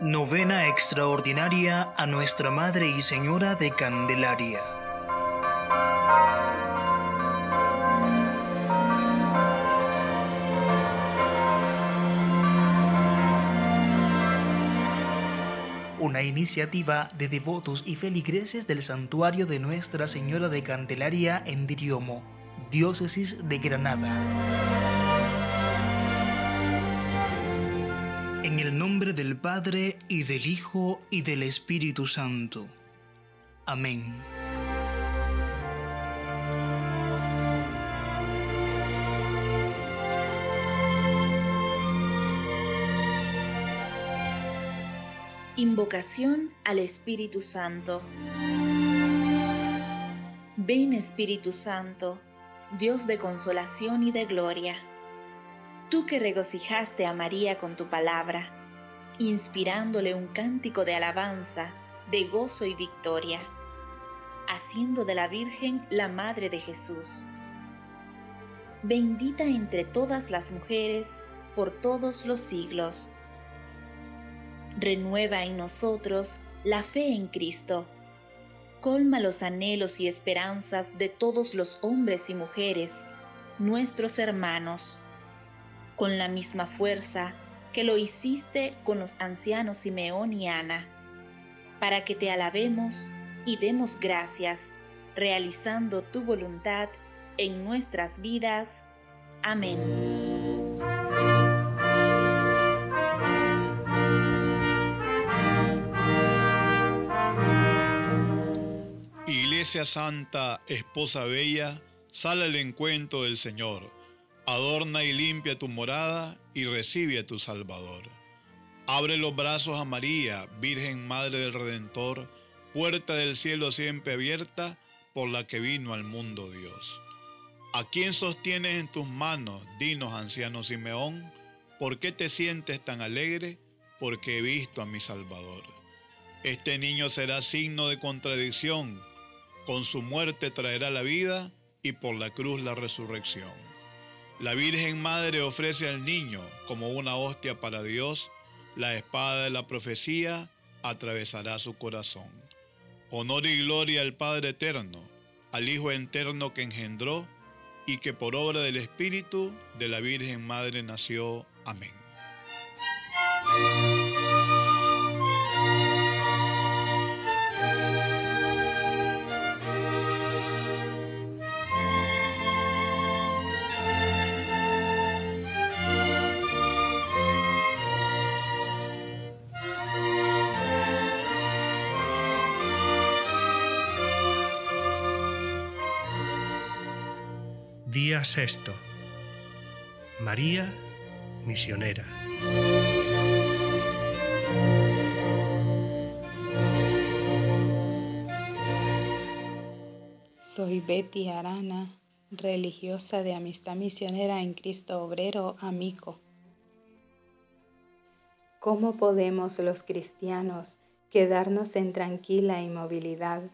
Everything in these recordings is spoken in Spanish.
Novena extraordinaria a Nuestra Madre y Señora de Candelaria. Una iniciativa de devotos y feligreses del santuario de Nuestra Señora de Candelaria en Diriomo, diócesis de Granada. En el nombre del Padre y del Hijo y del Espíritu Santo. Amén. Invocación al Espíritu Santo. Ven Espíritu Santo, Dios de consolación y de gloria tú que regocijaste a María con tu palabra, inspirándole un cántico de alabanza, de gozo y victoria, haciendo de la Virgen la Madre de Jesús. Bendita entre todas las mujeres por todos los siglos. Renueva en nosotros la fe en Cristo. Colma los anhelos y esperanzas de todos los hombres y mujeres, nuestros hermanos con la misma fuerza que lo hiciste con los ancianos Simeón y Ana, para que te alabemos y demos gracias, realizando tu voluntad en nuestras vidas. Amén. Iglesia Santa, Esposa Bella, sale al encuentro del Señor Adorna y limpia tu morada y recibe a tu Salvador. Abre los brazos a María, Virgen Madre del Redentor, puerta del cielo siempre abierta por la que vino al mundo Dios. ¿A quién sostienes en tus manos, dinos anciano Simeón? ¿Por qué te sientes tan alegre? Porque he visto a mi Salvador. Este niño será signo de contradicción, con su muerte traerá la vida y por la cruz la resurrección. La Virgen Madre ofrece al niño como una hostia para Dios, la espada de la profecía atravesará su corazón. Honor y gloria al Padre eterno, al Hijo eterno que engendró y que por obra del Espíritu de la Virgen Madre nació. Amén. Día sexto. María, misionera. Soy Betty Arana, religiosa de Amistad Misionera en Cristo Obrero Amico. ¿Cómo podemos los cristianos quedarnos en tranquila inmovilidad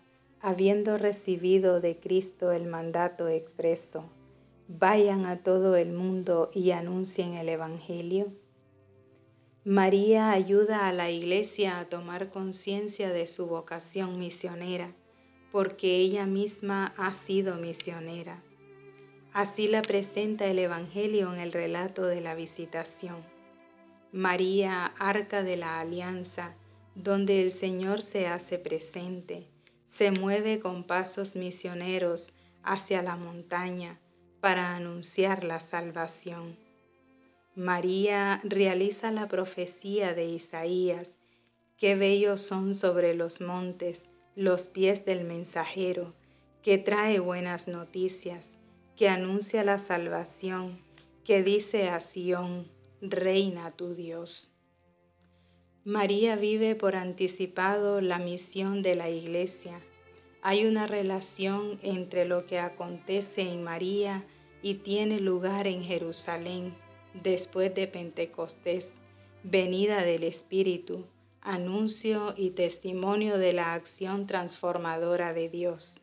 habiendo recibido de Cristo el mandato expreso, vayan a todo el mundo y anuncien el Evangelio? María ayuda a la Iglesia a tomar conciencia de su vocación misionera, porque ella misma ha sido misionera. Así la presenta el Evangelio en el relato de la visitación. María, arca de la alianza, donde el Señor se hace presente se mueve con pasos misioneros hacia la montaña para anunciar la salvación. María realiza la profecía de Isaías, qué bellos son sobre los montes los pies del mensajero, que trae buenas noticias, que anuncia la salvación, que dice a Sión, reina tu Dios. María vive por anticipado la misión de la iglesia. Hay una relación entre lo que acontece en María y tiene lugar en Jerusalén después de Pentecostés, venida del Espíritu, anuncio y testimonio de la acción transformadora de Dios.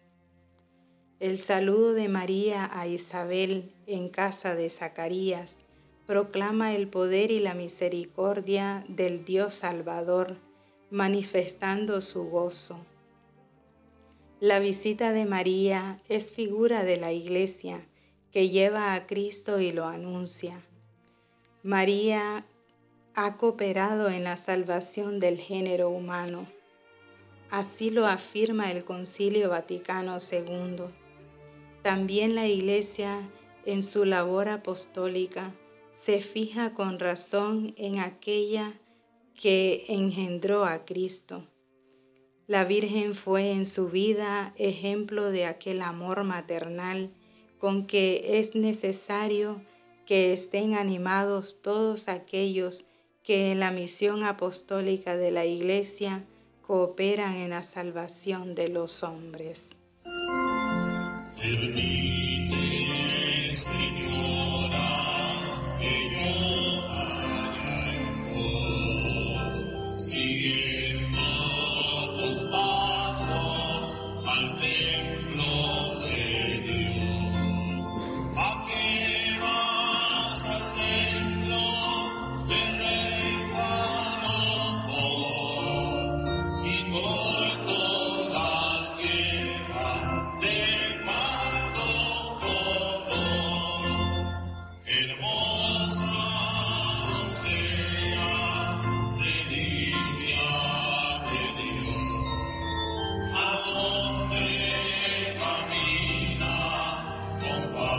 El saludo de María a Isabel en casa de Zacarías proclama el poder y la misericordia del Dios Salvador, manifestando su gozo. La visita de María es figura de la iglesia que lleva a Cristo y lo anuncia. María ha cooperado en la salvación del género humano. Así lo afirma el Concilio Vaticano II. También la Iglesia, en su labor apostólica, se fija con razón en aquella que engendró a Cristo. La Virgen fue en su vida ejemplo de aquel amor maternal con que es necesario que estén animados todos aquellos que en la misión apostólica de la Iglesia cooperan en la salvación de los hombres.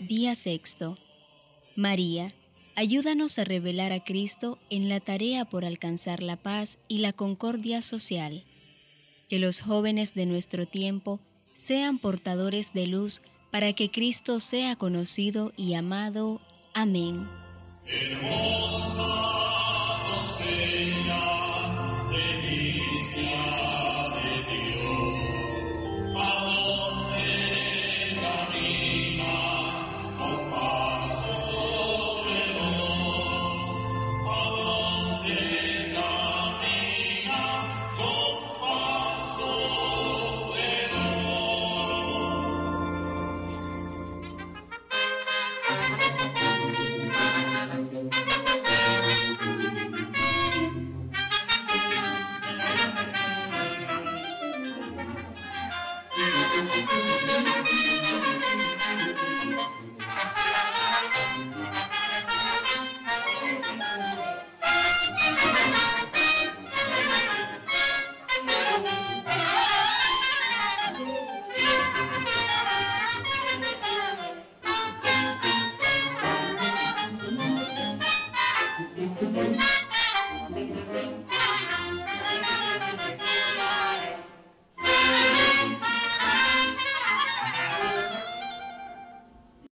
Día Sexto. María, ayúdanos a revelar a Cristo en la tarea por alcanzar la paz y la concordia social. Que los jóvenes de nuestro tiempo sean portadores de luz para que Cristo sea conocido y amado. Amén.